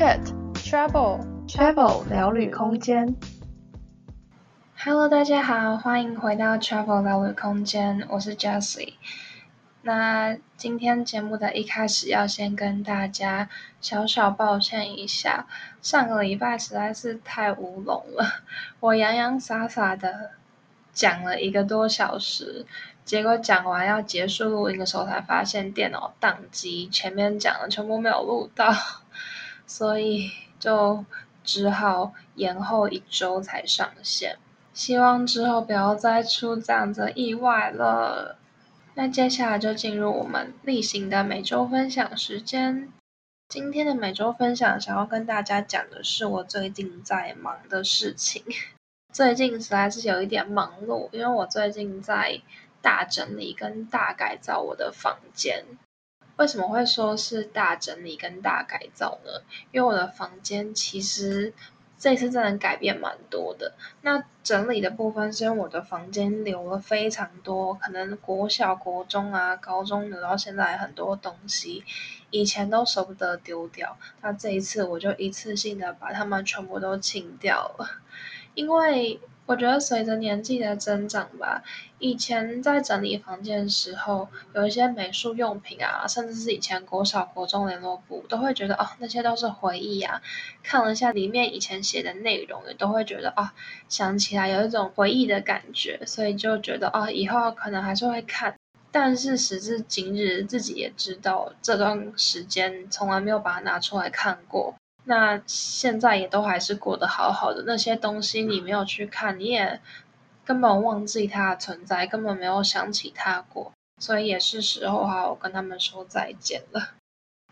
Chat Travel Travel 聊旅空间。Hello，大家好，欢迎回到 Travel 聊旅空间，我是 Jessie。那今天节目的一开始要先跟大家小小抱歉一下，上个礼拜实在是太乌龙了，我洋洋洒洒的讲了一个多小时。结果讲完要结束录音的时候，才发现电脑宕机，前面讲的全部没有录到，所以就只好延后一周才上线。希望之后不要再出这样的意外了。那接下来就进入我们例行的每周分享时间。今天的每周分享，想要跟大家讲的是我最近在忙的事情。最近实在是有一点忙碌，因为我最近在。大整理跟大改造我的房间，为什么会说是大整理跟大改造呢？因为我的房间其实这次真的改变蛮多的。那整理的部分是因为我的房间留了非常多，可能国小、国中啊、高中留到现在很多东西，以前都舍不得丢掉。那这一次我就一次性的把它们全部都清掉了，因为。我觉得随着年纪的增长吧，以前在整理房间的时候，有一些美术用品啊，甚至是以前国小、国中联络簿，都会觉得哦，那些都是回忆啊。看了一下里面以前写的内容，也都会觉得哦，想起来有一种回忆的感觉，所以就觉得哦，以后可能还是会看。但是时至今日，自己也知道这段时间从来没有把它拿出来看过。那现在也都还是过得好好的，那些东西你没有去看，你也根本忘记它的存在，根本没有想起它过，所以也是时候好好跟他们说再见了。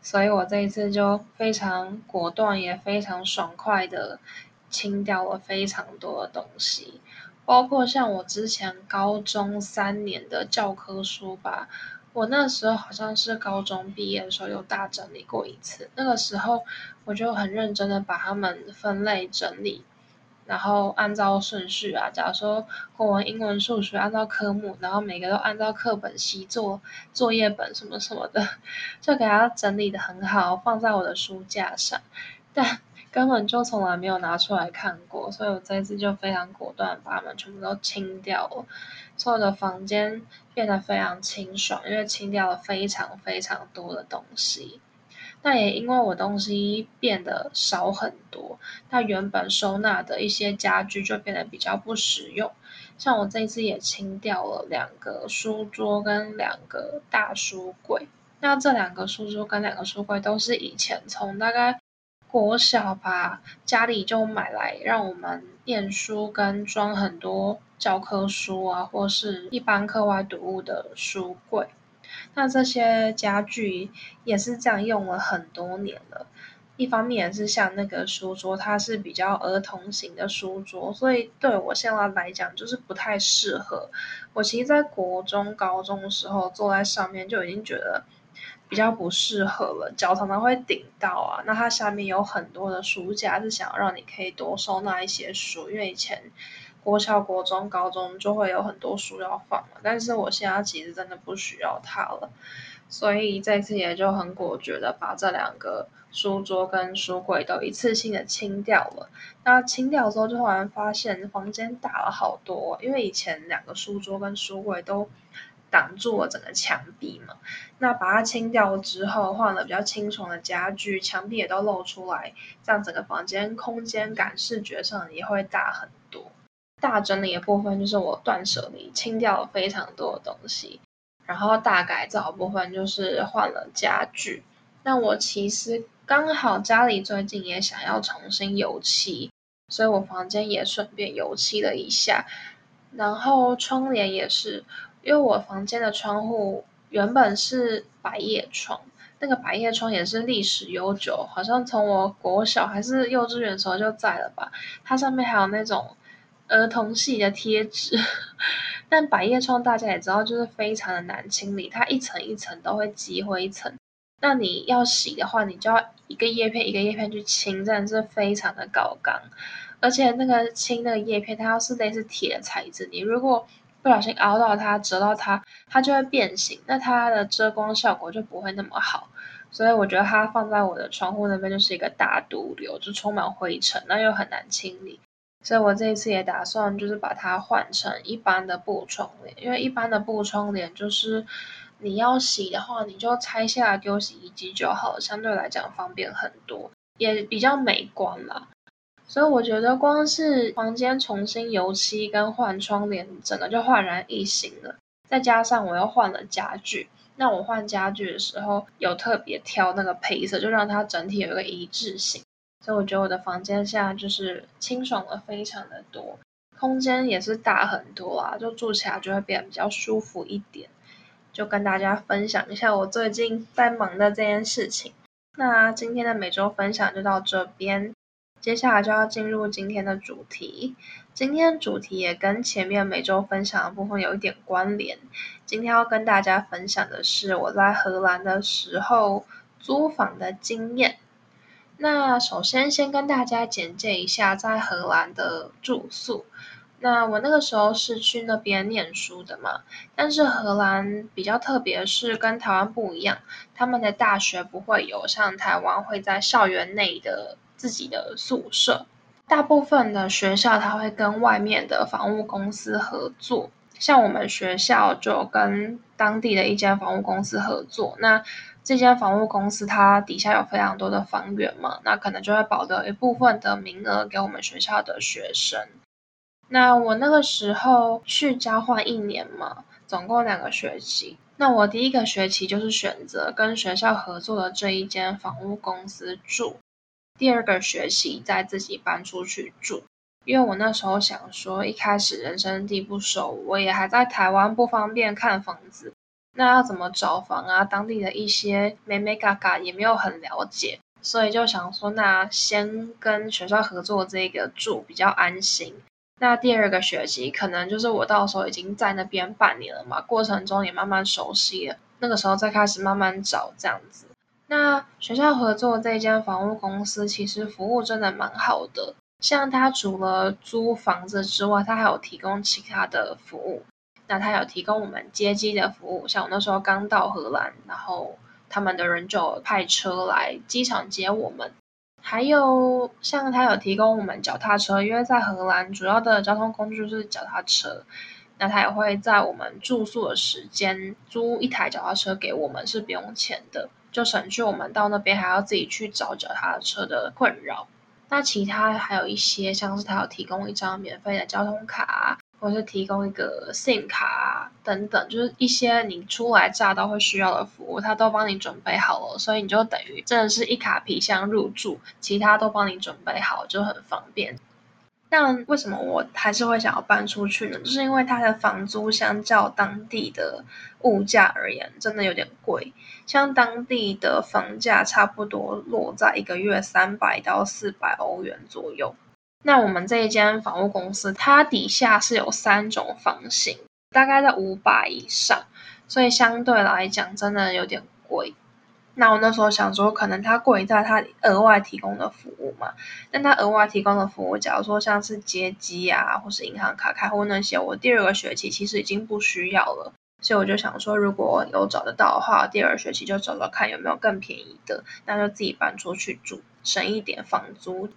所以我这一次就非常果断，也非常爽快的清掉了非常多的东西，包括像我之前高中三年的教科书吧。我那时候好像是高中毕业的时候有大整理过一次，那个时候我就很认真的把它们分类整理，然后按照顺序啊，假如说国文、英文、数学按照科目，然后每个都按照课本、习作、作业本什么什么的，就给它整理得很好，放在我的书架上，但根本就从来没有拿出来看过，所以我这次就非常果断把它们全部都清掉了。所有的房间变得非常清爽，因为清掉了非常非常多的东西。那也因为我东西变得少很多，那原本收纳的一些家具就变得比较不实用。像我这次也清掉了两个书桌跟两个大书柜。那这两个书桌跟两个书柜都是以前从大概国小吧，家里就买来让我们念书跟装很多。教科书啊，或是一般课外读物的书柜，那这些家具也是这样用了很多年了。一方面也是像那个书桌，它是比较儿童型的书桌，所以对我现在来讲就是不太适合。我其实，在国中、高中的时候坐在上面就已经觉得比较不适合了，脚常常会顶到啊。那它下面有很多的书架，是想要让你可以多收纳一些书，因为以前。国小、国中、高中就会有很多书要放了，但是我现在其实真的不需要它了，所以这次也就很果决的把这两个书桌跟书柜都一次性的清掉了。那清掉之后，就突然发现房间大了好多，因为以前两个书桌跟书柜都挡住了整个墙壁嘛。那把它清掉之后，换了比较清爽的家具，墙壁也都露出来，这样整个房间空间感、视觉上也会大很多。大整理的部分就是我断舍离，清掉了非常多的东西，然后大改造部分就是换了家具。那我其实刚好家里最近也想要重新油漆，所以我房间也顺便油漆了一下。然后窗帘也是，因为我房间的窗户原本是百叶窗，那个百叶窗也是历史悠久，好像从我国小还是幼稚园时候就在了吧。它上面还有那种。儿童系的贴纸，但百叶窗大家也知道，就是非常的难清理，它一层一层都会积灰尘。那你要洗的话，你就要一个叶片一个叶片去清，真的是非常的高刚。而且那个清那个叶片，它要是类似铁的材质，你如果不小心凹到它、折到它，它就会变形，那它的遮光效果就不会那么好。所以我觉得它放在我的窗户那边就是一个大毒瘤，就充满灰尘，那又很难清理。所以我这一次也打算就是把它换成一般的布窗帘，因为一般的布窗帘就是你要洗的话，你就拆下来丢洗衣机就好，相对来讲方便很多，也比较美观啦。所以我觉得光是房间重新油漆跟换窗帘，整个就焕然一新了。再加上我又换了家具，那我换家具的时候有特别挑那个配色，就让它整体有一个一致性。所以我觉得我的房间现在就是清爽了非常的多，空间也是大很多啊，就住起来就会变得比较舒服一点。就跟大家分享一下我最近在忙的这件事情。那今天的每周分享就到这边，接下来就要进入今天的主题。今天主题也跟前面每周分享的部分有一点关联。今天要跟大家分享的是我在荷兰的时候租房的经验。那首先先跟大家简介一下在荷兰的住宿。那我那个时候是去那边念书的嘛，但是荷兰比较特别是跟台湾不一样，他们的大学不会有像台湾会在校园内的自己的宿舍，大部分的学校它会跟外面的房屋公司合作，像我们学校就跟当地的一间房屋公司合作，那。这间房屋公司它底下有非常多的房源嘛，那可能就会保留一部分的名额给我们学校的学生。那我那个时候去交换一年嘛，总共两个学期。那我第一个学期就是选择跟学校合作的这一间房屋公司住，第二个学期再自己搬出去住。因为我那时候想说，一开始人生地不熟，我也还在台湾，不方便看房子。那要怎么找房啊？当地的一些美美嘎嘎也没有很了解，所以就想说，那先跟学校合作这个住比较安心。那第二个学期可能就是我到时候已经在那边半年了嘛，过程中也慢慢熟悉了，那个时候再开始慢慢找这样子。那学校合作这间房屋公司其实服务真的蛮好的，像他除了租房子之外，他还有提供其他的服务。那他有提供我们接机的服务，像我那时候刚到荷兰，然后他们的人就派车来机场接我们。还有像他有提供我们脚踏车，因为在荷兰主要的交通工具是脚踏车。那他也会在我们住宿的时间租一台脚踏车给我们，是不用钱的，就省去我们到那边还要自己去找脚踏车的困扰。那其他还有一些，像是他有提供一张免费的交通卡。或是提供一个 SIM 卡啊，等等，就是一些你初来乍到会需要的服务，他都帮你准备好了，所以你就等于真的是一卡皮箱入住，其他都帮你准备好，就很方便。那为什么我还是会想要搬出去呢？就是因为它的房租相较当地的物价而言，真的有点贵。像当地的房价差不多落在一个月三百到四百欧元左右。那我们这一间房屋公司，它底下是有三种房型，大概在五百以上，所以相对来讲真的有点贵。那我那时候想说，可能它贵在它额外提供的服务嘛。但它额外提供的服务，假如说像是接机啊，或是银行卡开户那些，我第二个学期其实已经不需要了。所以我就想说，如果有找得到的话，第二学期就找找看有没有更便宜的，那就自己搬出去住，省一点房租。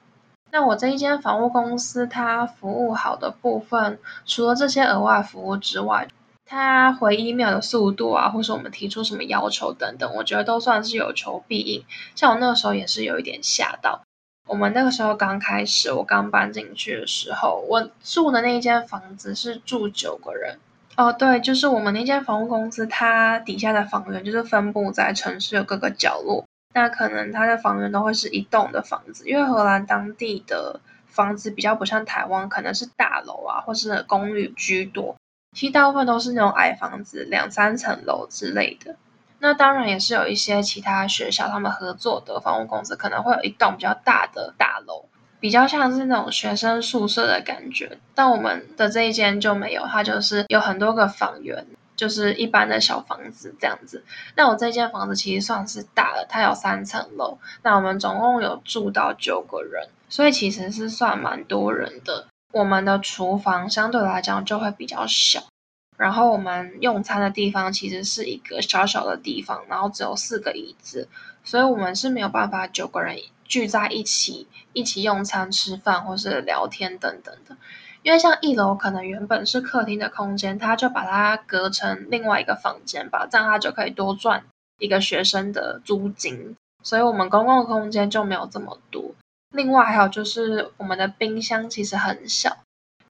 那我这一间房屋公司，它服务好的部分，除了这些额外服务之外，它回 email 的速度啊，或是我们提出什么要求等等，我觉得都算是有求必应。像我那个时候也是有一点吓到，我们那个时候刚开始，我刚搬进去的时候，我住的那一间房子是住九个人。哦，对，就是我们那间房屋公司，它底下的房源就是分布在城市的各个角落。那可能它的房源都会是一栋的房子，因为荷兰当地的房子比较不像台湾，可能是大楼啊，或是公寓居多。其实大部分都是那种矮房子，两三层楼之类的。那当然也是有一些其他学校他们合作的房屋公司，可能会有一栋比较大的大楼，比较像是那种学生宿舍的感觉。但我们的这一间就没有，它就是有很多个房源。就是一般的小房子这样子。那我这间房子其实算是大了，它有三层楼。那我们总共有住到九个人，所以其实是算蛮多人的。我们的厨房相对来讲就会比较小，然后我们用餐的地方其实是一个小小的地方，然后只有四个椅子，所以我们是没有办法九个人聚在一起一起用餐、吃饭或是聊天等等的。因为像一楼可能原本是客厅的空间，他就把它隔成另外一个房间吧，这样他就可以多赚一个学生的租金，所以我们公共空间就没有这么多。另外还有就是我们的冰箱其实很小，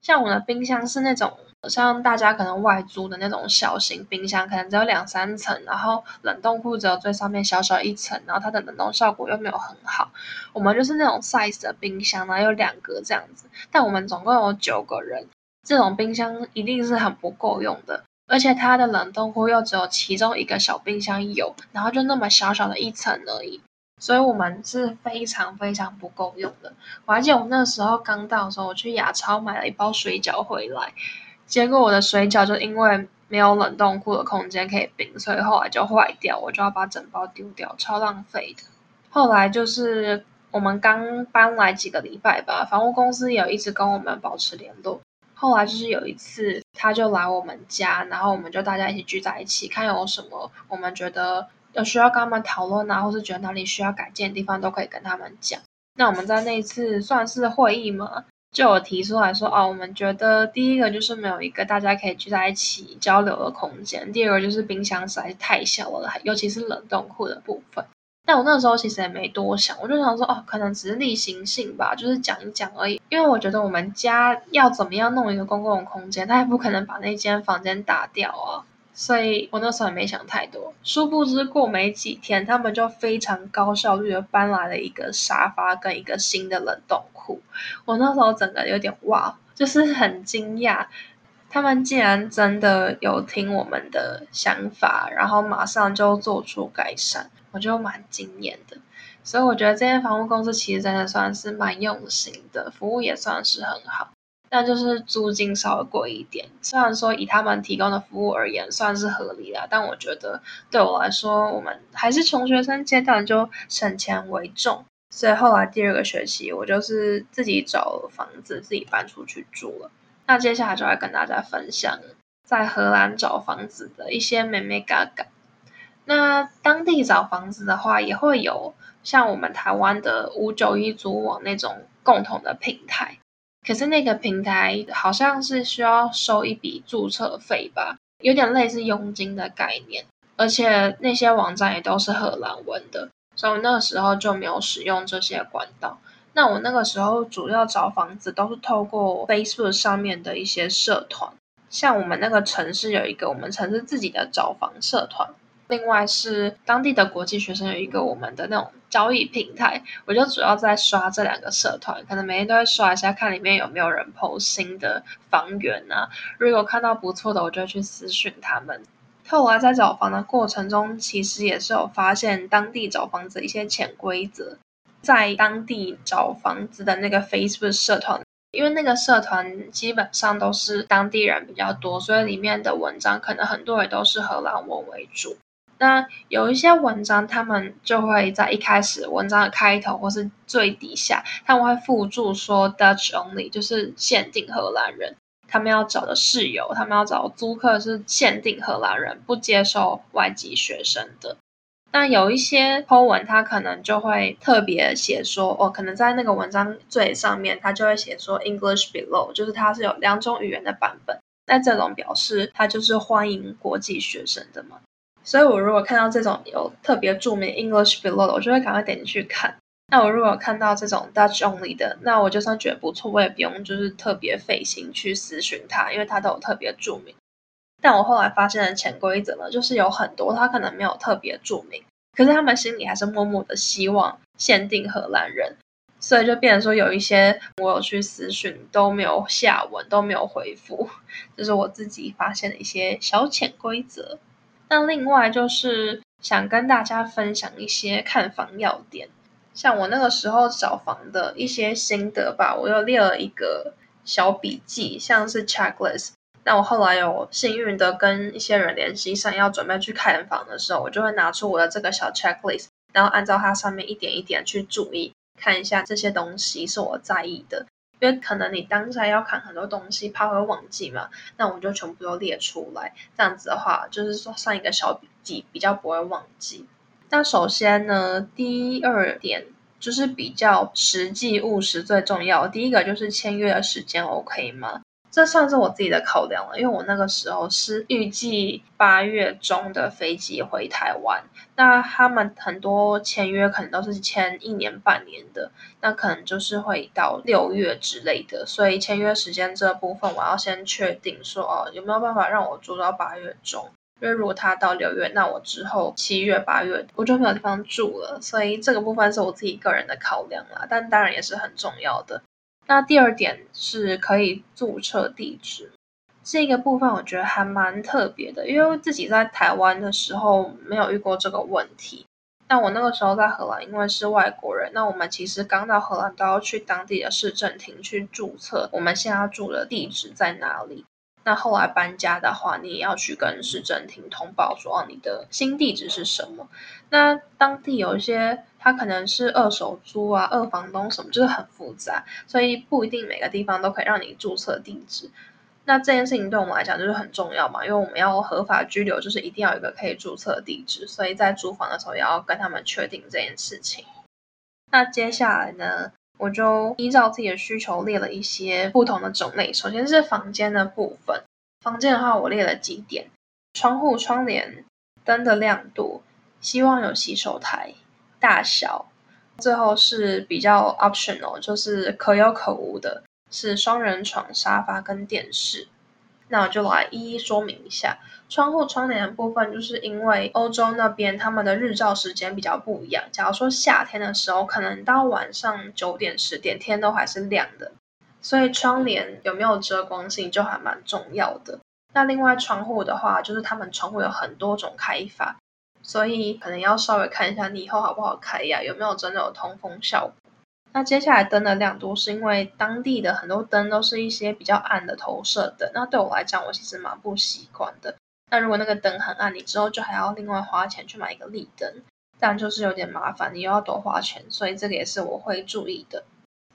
像我们的冰箱是那种像大家可能外租的那种小型冰箱，可能只有两三层，然后冷冻库只有最上面小小一层，然后它的冷冻效果又没有很好。我们就是那种 size 的冰箱，然后有两格这样子，但我们总共有九个人，这种冰箱一定是很不够用的，而且它的冷冻库又只有其中一个小冰箱有，然后就那么小小的一层而已。所以我们是非常非常不够用的。我还记得我那时候刚到的时候，我去亚超买了一包水饺回来，结果我的水饺就因为没有冷冻库的空间可以冰，所以后来就坏掉，我就要把整包丢掉，超浪费的。后来就是我们刚搬来几个礼拜吧，房屋公司也一直跟我们保持联络。后来就是有一次，他就来我们家，然后我们就大家一起聚在一起，看有什么我们觉得。有需要跟他们讨论啊，或是觉得哪里需要改进的地方，都可以跟他们讲。那我们在那一次算是会议嘛，就有提出来说，哦，我们觉得第一个就是没有一个大家可以聚在一起交流的空间，第二个就是冰箱实在是太小了，尤其是冷冻库的部分。但我那时候其实也没多想，我就想说，哦，可能只是例行性吧，就是讲一讲而已。因为我觉得我们家要怎么样弄一个公共空间，他也不可能把那间房间打掉啊。所以我那时候也没想太多，殊不知过没几天，他们就非常高效率的搬来了一个沙发跟一个新的冷冻库。我那时候整个有点哇，就是很惊讶，他们竟然真的有听我们的想法，然后马上就做出改善，我就蛮惊艳的。所以我觉得这间房屋公司其实真的算是蛮用心的，服务也算是很好。但就是租金稍微贵一点，虽然说以他们提供的服务而言算是合理的，但我觉得对我来说，我们还是穷学生阶段，就省钱为重。所以后来第二个学期，我就是自己找房子，自己搬出去住了。那接下来就来跟大家分享在荷兰找房子的一些美美嘎嘎。那当地找房子的话，也会有像我们台湾的五九一租网那种共同的平台。可是那个平台好像是需要收一笔注册费吧，有点类似佣金的概念，而且那些网站也都是荷兰文的，所以我那个时候就没有使用这些管道。那我那个时候主要找房子都是透过 Facebook 上面的一些社团，像我们那个城市有一个我们城市自己的找房社团。另外是当地的国际学生有一个我们的那种交易平台，我就主要在刷这两个社团，可能每天都会刷一下，看里面有没有人 PO 新的房源啊。如果看到不错的，我就去私讯他们。后来在找房的过程中，其实也是有发现当地找房子一些潜规则。在当地找房子的那个 Facebook 社团，因为那个社团基本上都是当地人比较多，所以里面的文章可能很多也都是荷兰文为主。那有一些文章，他们就会在一开始文章的开头或是最底下，他们会附注说 Dutch only，就是限定荷兰人。他们要找的室友，他们要找租客是限定荷兰人，不接受外籍学生的。那有一些 po 文，他可能就会特别写说，哦，可能在那个文章最上面，他就会写说 English below，就是它是有两种语言的版本。那这种表示他就是欢迎国际学生的嘛。所以，我如果看到这种有特别注明 English below 的，我就会赶快点进去看。那我如果看到这种 Dutch only 的，那我就算觉得不错，我也不用就是特别费心去私讯他，因为他都有特别注明。但我后来发现的潜规则呢，就是有很多他可能没有特别注明，可是他们心里还是默默的希望限定荷兰人，所以就变成说有一些我有去私讯都没有下文，都没有回复，这是我自己发现的一些小潜规则。那另外就是想跟大家分享一些看房要点，像我那个时候找房的一些心得吧，我又列了一个小笔记，像是 checklist。那我后来有幸运的跟一些人联系上，要准备去看房的时候，我就会拿出我的这个小 checklist，然后按照它上面一点一点去注意，看一下这些东西是我在意的。因为可能你当下要看很多东西，怕会忘记嘛，那我们就全部都列出来。这样子的话，就是说算一个小笔记，比较不会忘记。那首先呢，第二点就是比较实际务实最重要。第一个就是签约的时间 OK 吗？这算是我自己的考量了，因为我那个时候是预计八月中的飞机回台湾，那他们很多签约可能都是签一年半年的，那可能就是会到六月之类的，所以签约时间这部分我要先确定说哦，有没有办法让我住到八月中，因为如果他到六月，那我之后七月八月我就没有地方住了，所以这个部分是我自己个人的考量啦，但当然也是很重要的。那第二点是可以注册地址，这个部分我觉得还蛮特别的，因为自己在台湾的时候没有遇过这个问题。但我那个时候在荷兰，因为是外国人，那我们其实刚到荷兰都要去当地的市政厅去注册我们现在住的地址在哪里。那后来搬家的话，你也要去跟市政厅通报说你的新地址是什么。那当地有一些。它可能是二手租啊，二房东什么，就是很复杂，所以不一定每个地方都可以让你注册地址。那这件事情对我们来讲就是很重要嘛，因为我们要合法居留，就是一定要有一个可以注册地址，所以在租房的时候也要跟他们确定这件事情。那接下来呢，我就依照自己的需求列了一些不同的种类。首先是房间的部分，房间的话我列了几点：窗户、窗帘、灯的亮度，希望有洗手台。大小，最后是比较 optional，就是可有可无的，是双人床、沙发跟电视。那我就来一一说明一下。窗户窗帘的部分，就是因为欧洲那边他们的日照时间比较不一样。假如说夏天的时候，可能到晚上九点、十点天都还是亮的，所以窗帘有没有遮光性就还蛮重要的。那另外窗户的话，就是他们窗户有很多种开法。所以可能要稍微看一下你以后好不好开呀，有没有真的有通风效果。那接下来灯的亮度是因为当地的很多灯都是一些比较暗的投射灯，那对我来讲我其实蛮不习惯的。那如果那个灯很暗，你之后就还要另外花钱去买一个立灯，这样就是有点麻烦，你又要多花钱，所以这个也是我会注意的。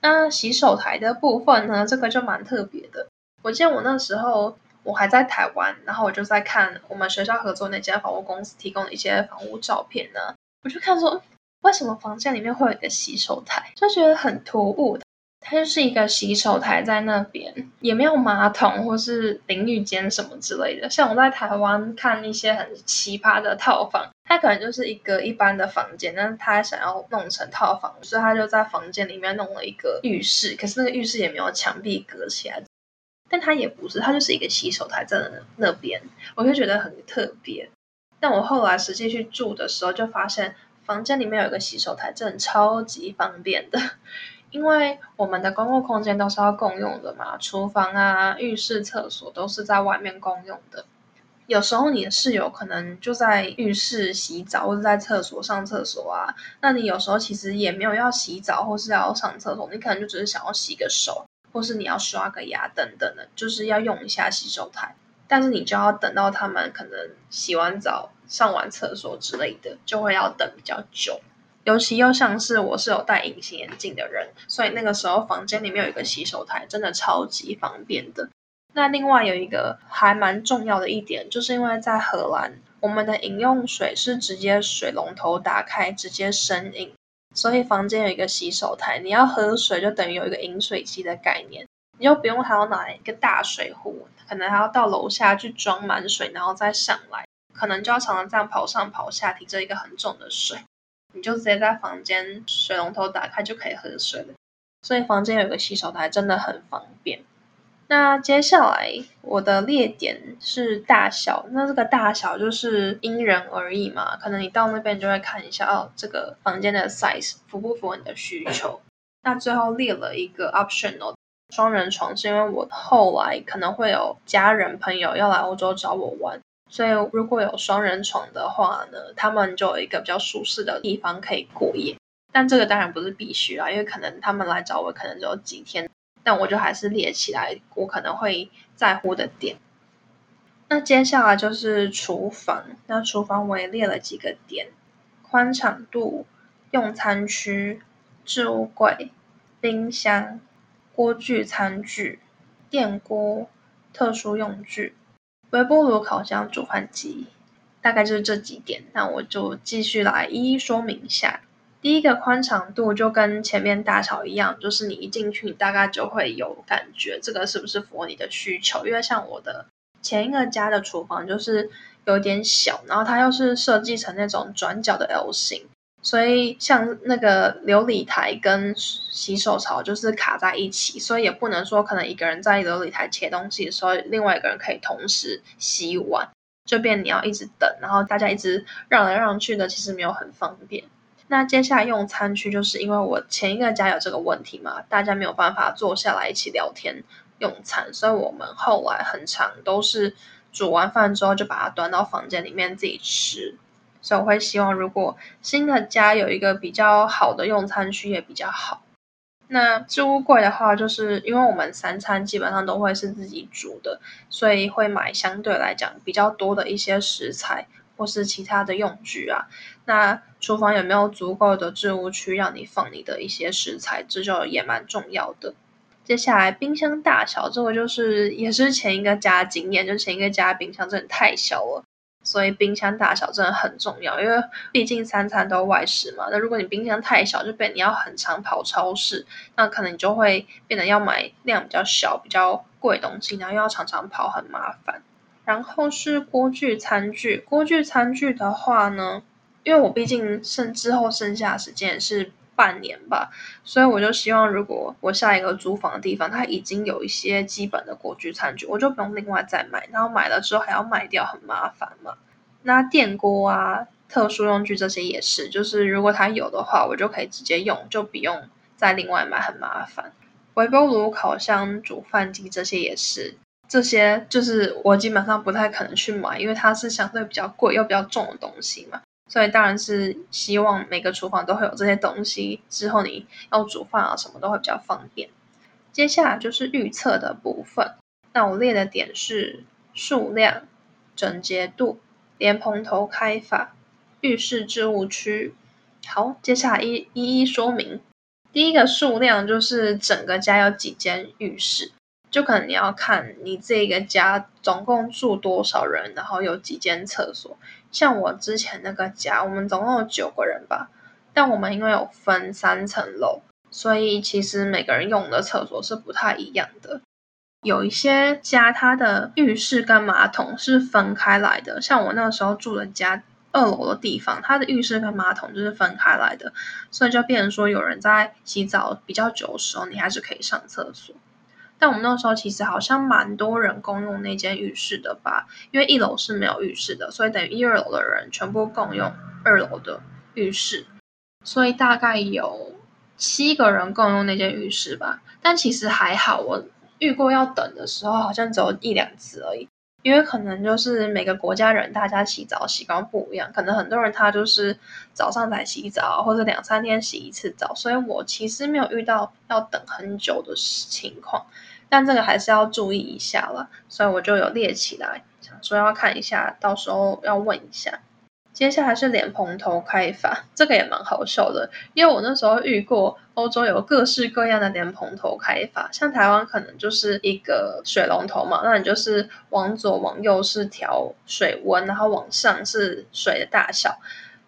那洗手台的部分呢，这个就蛮特别的。我记得我那时候。我还在台湾，然后我就在看我们学校合作那间房屋公司提供的一些房屋照片呢。我就看说，为什么房间里面会有一个洗手台，就觉得很突兀。它就是一个洗手台在那边，也没有马桶或是淋浴间什么之类的。像我在台湾看一些很奇葩的套房，它可能就是一个一般的房间，但是他想要弄成套房，所以他就在房间里面弄了一个浴室，可是那个浴室也没有墙壁隔起来。但它也不是，它就是一个洗手台在那那边，我就觉得很特别。但我后来实际去住的时候，就发现房间里面有一个洗手台，真的超级方便的。因为我们的公共空间都是要共用的嘛，厨房啊、浴室、厕所都是在外面共用的。有时候你的室友可能就在浴室洗澡，或者在厕所上厕所啊，那你有时候其实也没有要洗澡或是要上厕所，你可能就只是想要洗个手。或是你要刷个牙等等的，就是要用一下洗手台，但是你就要等到他们可能洗完澡、上完厕所之类的，就会要等比较久。尤其又像是我是有戴隐形眼镜的人，所以那个时候房间里面有一个洗手台，真的超级方便的。那另外有一个还蛮重要的一点，就是因为在荷兰，我们的饮用水是直接水龙头打开直接生饮。所以房间有一个洗手台，你要喝水就等于有一个饮水机的概念，你就不用还要拿一个大水壶，可能还要到楼下去装满水，然后再上来，可能就要常常这样跑上跑下，提着一个很重的水，你就直接在房间水龙头打开就可以喝水了。所以房间有个洗手台真的很方便。那接下来我的列点是大小，那这个大小就是因人而异嘛，可能你到那边就会看一下哦，这个房间的 size 符不符合你的需求。那最后列了一个 optional 双人床，是因为我后来可能会有家人朋友要来欧洲找我玩，所以如果有双人床的话呢，他们就有一个比较舒适的地方可以过夜。但这个当然不是必须啦，因为可能他们来找我可能只有几天。但我就还是列起来，我可能会在乎的点。那接下来就是厨房，那厨房我也列了几个点：宽敞度、用餐区、置物柜、冰箱、锅具、餐具、电锅、特殊用具、微波炉、烤箱、煮饭机，大概就是这几点。那我就继续来一一说明一下。第一个宽敞度就跟前面大小一样，就是你一进去，你大概就会有感觉，这个是不是符合你的需求？因为像我的前一个家的厨房就是有点小，然后它又是设计成那种转角的 L 型，所以像那个流理台跟洗手槽就是卡在一起，所以也不能说可能一个人在流理台切东西的时候，另外一个人可以同时洗碗，这边你要一直等，然后大家一直让来让去的，其实没有很方便。那接下来用餐区，就是因为我前一个家有这个问题嘛，大家没有办法坐下来一起聊天用餐，所以我们后来很长都是煮完饭之后就把它端到房间里面自己吃。所以我会希望，如果新的家有一个比较好的用餐区也比较好。那置物柜的话，就是因为我们三餐基本上都会是自己煮的，所以会买相对来讲比较多的一些食材。或是其他的用具啊，那厨房有没有足够的置物区让你放你的一些食材，这就也蛮重要的。接下来冰箱大小，这个就是也是前一个家经验，就前一个家冰箱真的太小了，所以冰箱大小真的很重要，因为毕竟三餐都外食嘛。那如果你冰箱太小，就变你要很常跑超市，那可能你就会变得要买量比较小、比较贵东西，然后又要常常跑，很麻烦。然后是锅具餐具，锅具餐具的话呢，因为我毕竟剩之后剩下时间是半年吧，所以我就希望如果我下一个租房的地方它已经有一些基本的锅具餐具，我就不用另外再买，然后买了之后还要卖掉，很麻烦嘛。那电锅啊、特殊用具这些也是，就是如果它有的话，我就可以直接用，就不用再另外买，很麻烦。微波炉、烤箱、煮饭机这些也是。这些就是我基本上不太可能去买，因为它是相对比较贵又比较重的东西嘛，所以当然是希望每个厨房都会有这些东西，之后你要煮饭啊什么都会比较方便。接下来就是预测的部分，那我列的点是数量、整洁度、连蓬头开法、浴室置物区。好，接下来一一一说明。第一个数量就是整个家有几间浴室。就可能你要看你这个家总共住多少人，然后有几间厕所。像我之前那个家，我们总共有九个人吧，但我们因为有分三层楼，所以其实每个人用的厕所是不太一样的。有一些家它的浴室跟马桶是分开来的，像我那个时候住的家二楼的地方，它的浴室跟马桶就是分开来的，所以就变成说有人在洗澡比较久的时候，你还是可以上厕所。但我们那时候其实好像蛮多人共用那间浴室的吧，因为一楼是没有浴室的，所以等于一二楼的人全部共用二楼的浴室，所以大概有七个人共用那间浴室吧。但其实还好，我遇过要等的时候，好像只有一两次而已，因为可能就是每个国家人大家洗澡习惯不一样，可能很多人他就是早上才洗澡，或者两三天洗一次澡，所以我其实没有遇到要等很久的情况。但这个还是要注意一下了，所以我就有列起来，想说要看一下，到时候要问一下。接下来是莲蓬头开法，这个也蛮好笑的，因为我那时候遇过欧洲有各式各样的莲蓬头开法，像台湾可能就是一个水龙头嘛，那你就是往左往右是调水温，然后往上是水的大小。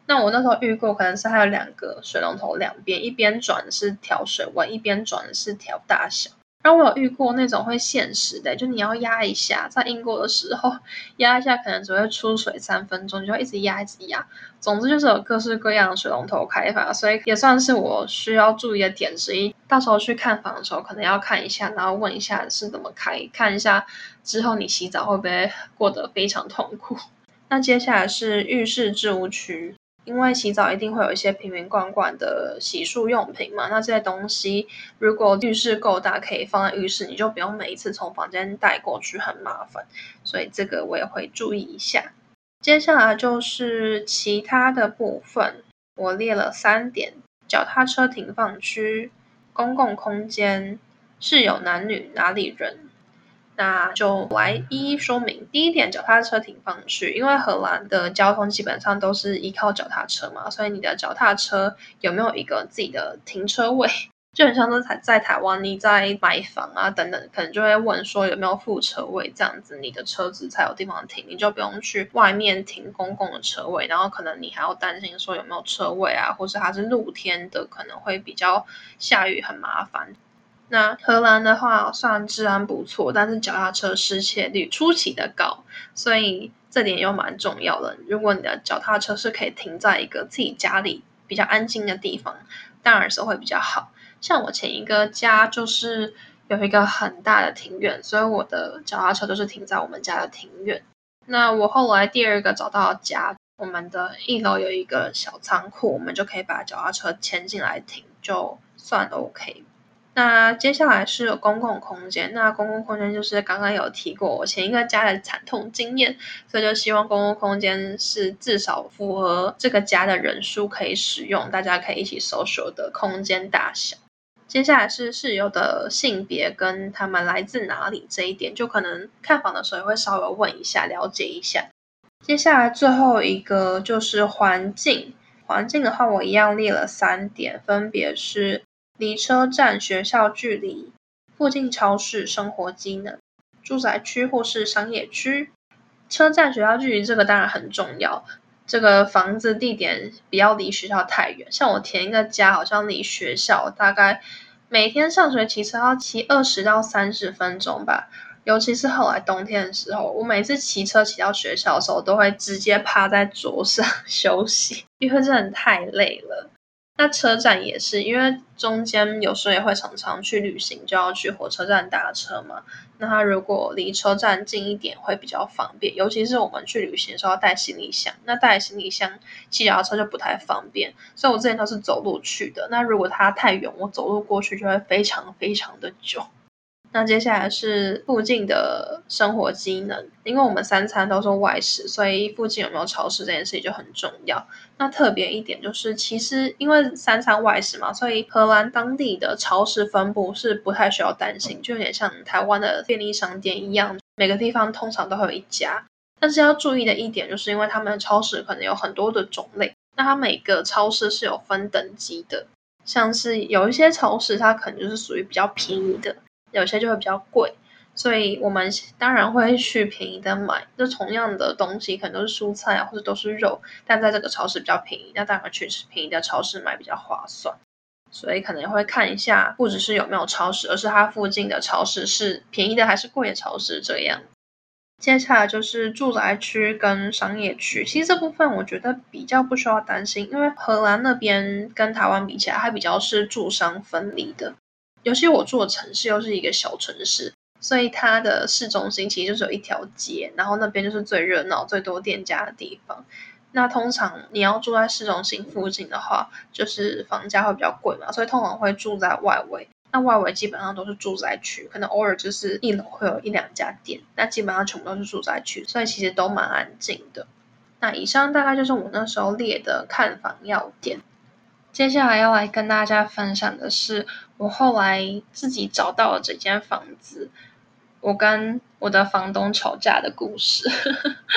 那我那时候遇过，可能是还有两个水龙头两边，一边转是调水温，一边转是调大小。然后我有遇过那种会限时的，就你要压一下，在英国的时候压一下，可能只会出水三分钟，你就一直压一直压。总之就是有各式各样的水龙头开法，所以也算是我需要注意的点之一。到时候去看房的时候，可能要看一下，然后问一下是怎么开，看一下之后你洗澡会不会过得非常痛苦。那接下来是浴室置物区。因为洗澡一定会有一些瓶瓶罐罐的洗漱用品嘛，那这些东西如果浴室够大，可以放在浴室，你就不用每一次从房间带过去，很麻烦。所以这个我也会注意一下。接下来就是其他的部分，我列了三点：脚踏车停放区、公共空间、室友男女哪里人。那就来一一说明。第一点，脚踏车停放区，因为荷兰的交通基本上都是依靠脚踏车嘛，所以你的脚踏车有没有一个自己的停车位，就很像在在台湾，你在买房啊等等，可能就会问说有没有副车位，这样子你的车子才有地方停，你就不用去外面停公共的车位，然后可能你还要担心说有没有车位啊，或是它是露天的，可能会比较下雨很麻烦。那荷兰的话，虽然治安不错，但是脚踏车失窃率出奇的高，所以这点又蛮重要的。如果你的脚踏车是可以停在一个自己家里比较安静的地方，当然是会比较好。像我前一个家就是有一个很大的庭院，所以我的脚踏车都是停在我们家的庭院。那我后来第二个找到家，我们的一楼有一个小仓库，我们就可以把脚踏车牵进来停，就算 OK。那接下来是公共空间，那公共空间就是刚刚有提过我前一个家的惨痛经验，所以就希望公共空间是至少符合这个家的人数可以使用，大家可以一起搜索的空间大小。接下来是室友的性别跟他们来自哪里这一点，就可能看房的时候也会稍微问一下，了解一下。接下来最后一个就是环境，环境的话我一样列了三点，分别是。离车站、学校距离、附近超市、生活机能、住宅区或是商业区。车站、学校距离这个当然很重要，这个房子地点不要离学校太远。像我填一个家，好像离学校大概每天上学骑车要骑二十到三十分钟吧。尤其是后来冬天的时候，我每次骑车骑到学校的时候，都会直接趴在桌上 休息，因为真的太累了。那车站也是，因为中间有时候也会常常去旅行，就要去火车站搭车嘛。那它如果离车站近一点，会比较方便。尤其是我们去旅行的时候要带行李箱，那带行李箱骑脚踏车就不太方便。所以我之前都是走路去的。那如果它太远，我走路过去就会非常非常的久。那接下来是附近的生活机能，因为我们三餐都是外食，所以附近有没有超市这件事情就很重要。那特别一点就是，其实因为三餐外食嘛，所以荷兰当地的超市分布是不太需要担心，就有点像台湾的便利商店一样，每个地方通常都会有一家。但是要注意的一点，就是因为他们的超市可能有很多的种类，那它每个超市是有分等级的，像是有一些超市它可能就是属于比较便宜的。有些就会比较贵，所以我们当然会去便宜的买。就同样的东西，可能都是蔬菜啊，或者都是肉，但在这个超市比较便宜，那当然去便宜的超市买比较划算。所以可能会看一下，不只是有没有超市，而是它附近的超市是便宜的还是贵的超市这样。接下来就是住宅区跟商业区，其实这部分我觉得比较不需要担心，因为荷兰那边跟台湾比起来，还比较是住商分离的。尤其我住的城市又是一个小城市，所以它的市中心其实就是有一条街，然后那边就是最热闹、最多店家的地方。那通常你要住在市中心附近的话，就是房价会比较贵嘛，所以通常会住在外围。那外围基本上都是住宅区，可能偶尔就是一楼会有一两家店，那基本上全部都是住宅区，所以其实都蛮安静的。那以上大概就是我那时候列的看房要点。接下来要来跟大家分享的是，我后来自己找到了这间房子，我跟我的房东吵架的故事。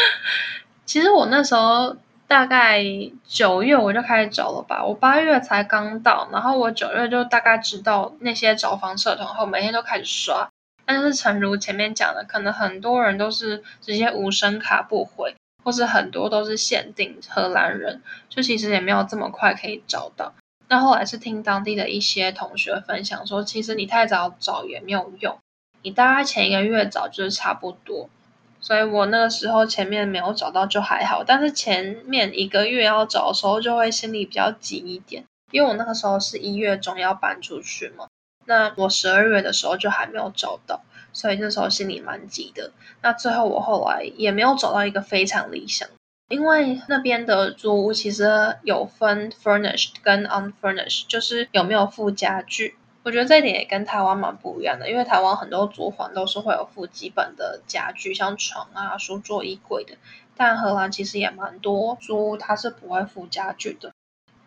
其实我那时候大概九月我就开始找了吧，我八月才刚到，然后我九月就大概知道那些找房社团后，每天都开始刷。但是诚如前面讲的，可能很多人都是直接无声卡不回。或是很多都是限定荷兰人，就其实也没有这么快可以找到。那后来是听当地的一些同学分享说，其实你太早找也没有用，你大概前一个月找就是差不多。所以我那个时候前面没有找到就还好，但是前面一个月要找的时候就会心里比较急一点，因为我那个时候是一月中要搬出去嘛，那我十二月的时候就还没有找到。所以那时候心里蛮急的。那最后我后来也没有找到一个非常理想，因为那边的租屋其实有分 furnished 跟 unfurnished，就是有没有附家具。我觉得这一点也跟台湾蛮不一样的，因为台湾很多租房都是会有附基本的家具，像床啊、书桌、衣柜的。但荷兰其实也蛮多租屋它是不会附家具的，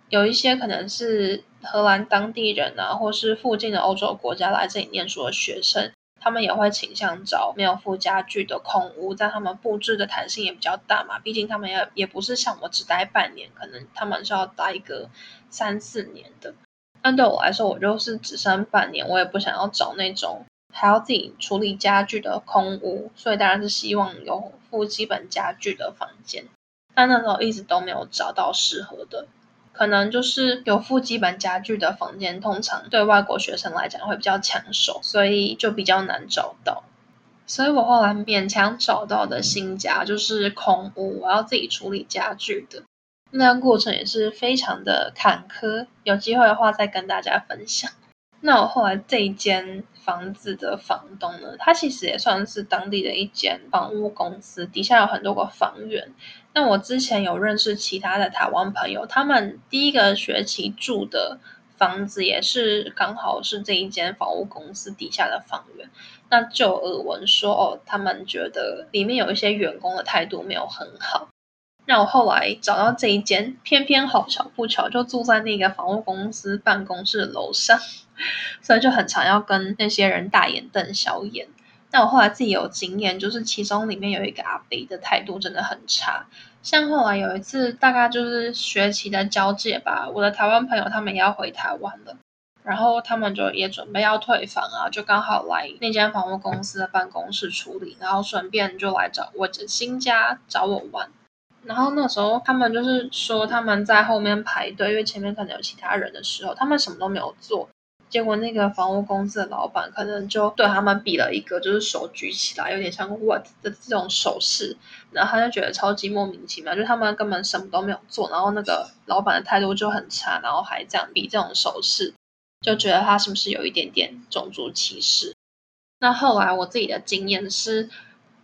有一些可能是荷兰当地人啊，或是附近的欧洲国家来这里念书的学生。他们也会倾向找没有附家具的空屋，但他们布置的弹性也比较大嘛。毕竟他们也也不是像我只待半年，可能他们是要待个三四年的。但对我来说，我就是只剩半年，我也不想要找那种还要自己处理家具的空屋，所以当然是希望有附基本家具的房间。但那时候一直都没有找到适合的，可能就是有附基本家具的房间，通常对外国学生来讲会比较抢手，所以就比较难找到。所以我后来勉强找到的新家就是空屋，我要自己处理家具的。那过程也是非常的坎坷，有机会的话再跟大家分享。那我后来这一间房子的房东呢，他其实也算是当地的一间房屋公司，底下有很多个房源。那我之前有认识其他的台湾朋友，他们第一个学期住的房子也是刚好是这一间房屋公司底下的房源。那就耳闻说哦，他们觉得里面有一些员工的态度没有很好。那我后来找到这一间，偏偏好巧不巧，就住在那个房屋公司办公室楼上，所以就很常要跟那些人大眼瞪小眼。那我后来自己有经验，就是其中里面有一个阿伯的态度真的很差。像后来有一次，大概就是学期的交界吧，我的台湾朋友他们也要回台湾了，然后他们就也准备要退房啊，就刚好来那间房屋公司的办公室处理，然后顺便就来找我的新家找我玩。然后那时候他们就是说他们在后面排队，因为前面可能有其他人的时候，他们什么都没有做。结果那个房屋公司的老板可能就对他们比了一个就是手举起来，有点像 what 的这种手势，然后他就觉得超级莫名其妙，就他们根本什么都没有做，然后那个老板的态度就很差，然后还这样比这种手势，就觉得他是不是有一点点种族歧视？那后来我自己的经验是。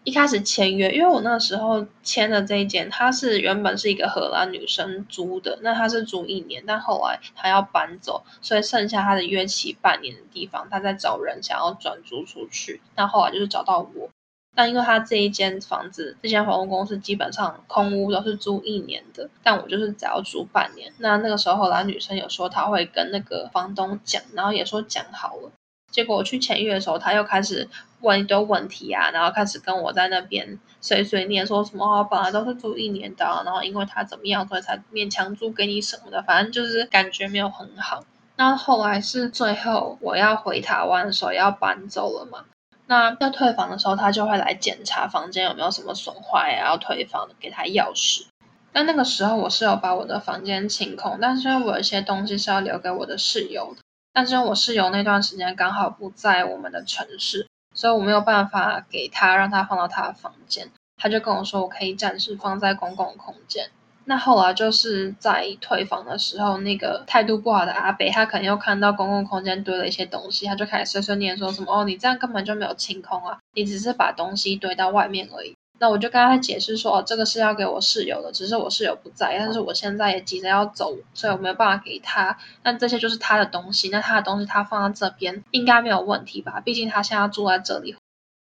一开始签约，因为我那时候签的这一间，它是原本是一个荷兰女生租的，那她是租一年，但后来她要搬走，所以剩下她的约期半年的地方，她在找人想要转租出去。那后来就是找到我，但因为她这一间房子，这间房屋公司基本上空屋都是租一年的，但我就是只要租半年。那那个时候荷兰女生有说她会跟那个房东讲，然后也说讲好了。结果我去签约的时候，他又开始问一堆问题啊，然后开始跟我在那边碎碎念，说什么啊，本来都是租一年的，然后因为他怎么样，所以才勉强租给你什么的，反正就是感觉没有很好。那后来是最后我要回台湾的时候要搬走了嘛，那要退房的时候，他就会来检查房间有没有什么损坏啊，要退房给他钥匙。但那个时候我是有把我的房间清空，但是因为我有一些东西是要留给我的室友的。但是我室友那段时间刚好不在我们的城市，所以我没有办法给他让他放到他的房间。他就跟我说，我可以暂时放在公共空间。那后来就是在退房的时候，那个态度不好的阿北，他可能又看到公共空间堆了一些东西，他就开始碎碎念说什么：“哦，你这样根本就没有清空啊，你只是把东西堆到外面而已。”那我就跟他解释说，哦，这个是要给我室友的，只是我室友不在，但是我现在也急着要走，所以我没有办法给他。那这些就是他的东西，那他的东西他放在这边应该没有问题吧？毕竟他现在住在这里。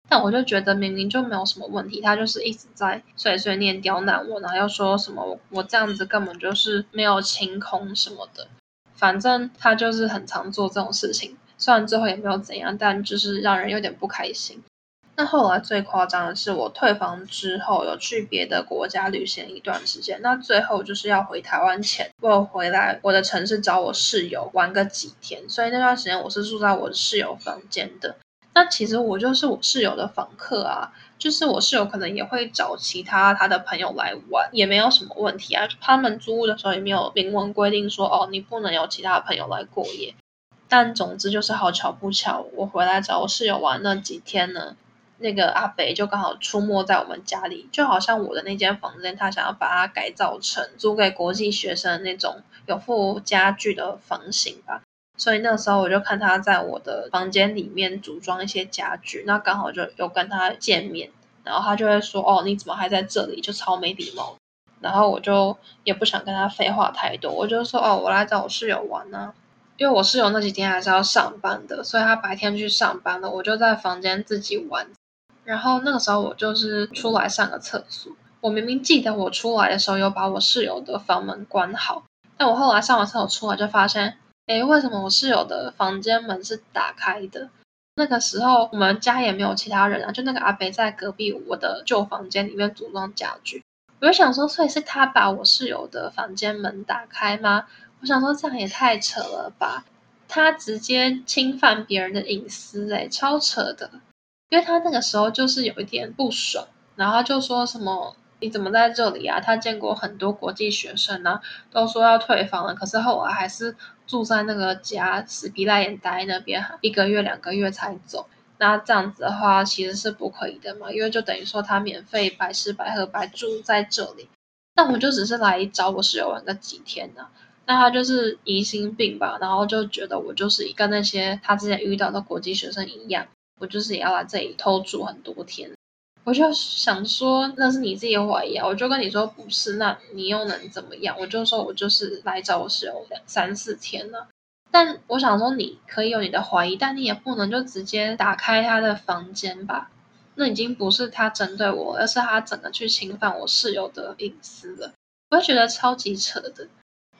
但我就觉得明明就没有什么问题，他就是一直在碎碎念刁难我，然后又说什么我，我这样子根本就是没有清空什么的。反正他就是很常做这种事情，虽然最后也没有怎样，但就是让人有点不开心。那后来最夸张的是，我退房之后有去别的国家旅行一段时间。那最后就是要回台湾前，我回来我的城市找我室友玩个几天。所以那段时间我是住在我的室友房间的。那其实我就是我室友的房客啊，就是我室友可能也会找其他他的朋友来玩，也没有什么问题啊。他们租屋的时候也没有明文规定说哦，你不能有其他朋友来过夜。但总之就是好巧不巧，我回来找我室友玩那几天呢。那个阿北就刚好出没在我们家里，就好像我的那间房间，他想要把它改造成租给国际学生那种有附家具的房型吧。所以那个时候我就看他在我的房间里面组装一些家具，那刚好就有跟他见面，然后他就会说：“哦，你怎么还在这里？”就超没礼貌。然后我就也不想跟他废话太多，我就说：“哦，我来找我室友玩呢。”因为我室友那几天还是要上班的，所以他白天去上班了，我就在房间自己玩。然后那个时候我就是出来上个厕所，我明明记得我出来的时候有把我室友的房门关好，但我后来上完厕所出来就发现，诶，为什么我室友的房间门是打开的？那个时候我们家也没有其他人啊，就那个阿北在隔壁我的旧房间里面组装家具。我就想说，所以是他把我室友的房间门打开吗？我想说这样也太扯了吧。他直接侵犯别人的隐私，诶，超扯的。因为他那个时候就是有一点不爽，然后就说什么你怎么在这里啊？他见过很多国际学生呢、啊，都说要退房了，可是后来还是住在那个家，死皮赖脸待那边，一个月两个月才走。那这样子的话，其实是不可以的嘛，因为就等于说他免费白吃白喝白住在这里。那我就只是来找我室友玩个几天呢、那他就是疑心病吧，然后就觉得我就是跟那些他之前遇到的国际学生一样，我就是也要来这里偷住很多天。我就想说那是你自己怀疑啊，我就跟你说不是，那你又能怎么样？我就说我就是来找我室友两三四天了。但我想说，你可以有你的怀疑，但你也不能就直接打开他的房间吧？那已经不是他针对我，而是他整个去侵犯我室友的隐私了。我就觉得超级扯的。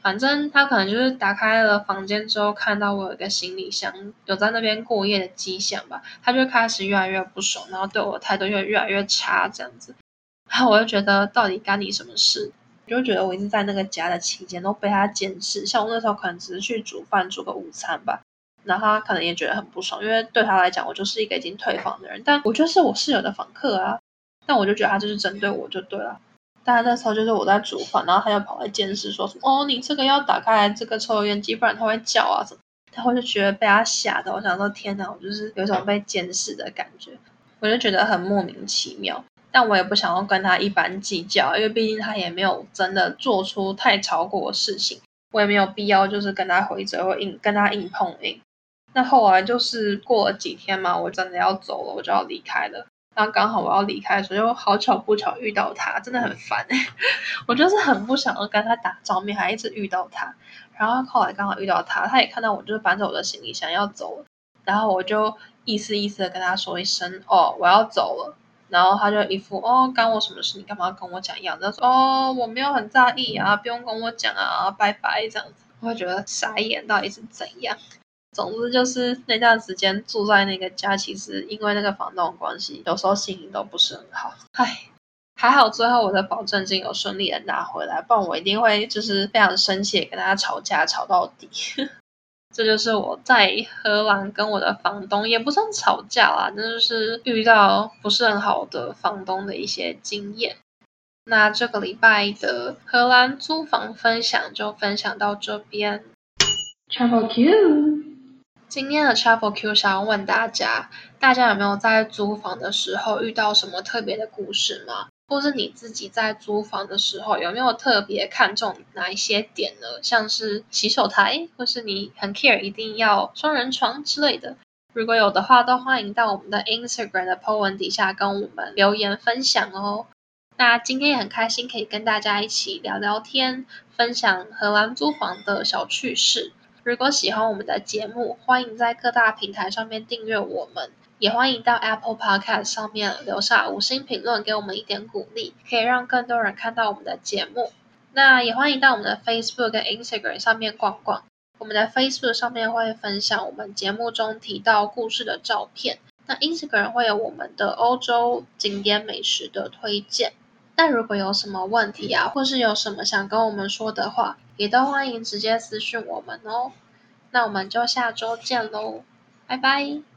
反正他可能就是打开了房间之后，看到我有一个行李箱，有在那边过夜的迹象吧，他就开始越来越不爽，然后对我态度就越来越差，这样子。然后我就觉得，到底干你什么事？就觉得我一直在那个家的期间都被他监视，像我那时候可能只是去煮饭煮个午餐吧，然后他可能也觉得很不爽，因为对他来讲我就是一个已经退房的人，但我就是我室友的房客啊，但我就觉得他就是针对我就对了。但那时候就是我在煮饭，然后他就跑来监视，说什么哦，你这个要打开这个抽油烟机，不然他会叫啊什么。然后就觉得被他吓的，我想说天哪，我就是有一种被监视的感觉，我就觉得很莫名其妙。但我也不想要跟他一般计较，因为毕竟他也没有真的做出太超过的事情，我也没有必要就是跟他回嘴或硬跟他硬碰硬。那后来就是过了几天嘛，我真的要走了，我就要离开了。然后刚好我要离开的时候，又好巧不巧遇到他，真的很烦。我就是很不想要跟他打照面，还一直遇到他。然后后来刚好遇到他，他也看到我就是搬走我的行李箱要走了，然后我就意思意思的跟他说一声：“哦，我要走了。”然后他就一副哦，干我什么事？你干嘛要跟我讲一样的？说哦，我没有很在意啊，不用跟我讲啊，拜拜这样子。我会觉得傻眼，到底是怎样？总之就是那段时间住在那个家，其实因为那个房东的关系，有时候心情都不是很好。唉，还好最后我的保证金有顺利的拿回来，不然我一定会就是非常生气，跟他吵架吵到底。这就是我在荷兰跟我的房东也不算吵架啦，那就是遇到不是很好的房东的一些经验。那这个礼拜的荷兰租房分享就分享到这边。Travel Q，今天的 Travel Q 想要问大家，大家有没有在租房的时候遇到什么特别的故事吗？或是你自己在租房的时候，有没有特别看重哪一些点呢？像是洗手台，或是你很 care 一定要双人床之类的。如果有的话，都欢迎到我们的 Instagram 的 po 文底下跟我们留言分享哦。那今天也很开心可以跟大家一起聊聊天，分享荷兰租房的小趣事。如果喜欢我们的节目，欢迎在各大平台上面订阅我们。也欢迎到 Apple Podcast 上面留下五星评论，给我们一点鼓励，可以让更多人看到我们的节目。那也欢迎到我们的 Facebook 跟 Instagram 上面逛逛。我们的 Facebook 上面会分享我们节目中提到故事的照片，那 Instagram 会有我们的欧洲景点美食的推荐。那如果有什么问题啊，或是有什么想跟我们说的话，也都欢迎直接私信我们哦。那我们就下周见喽，拜拜。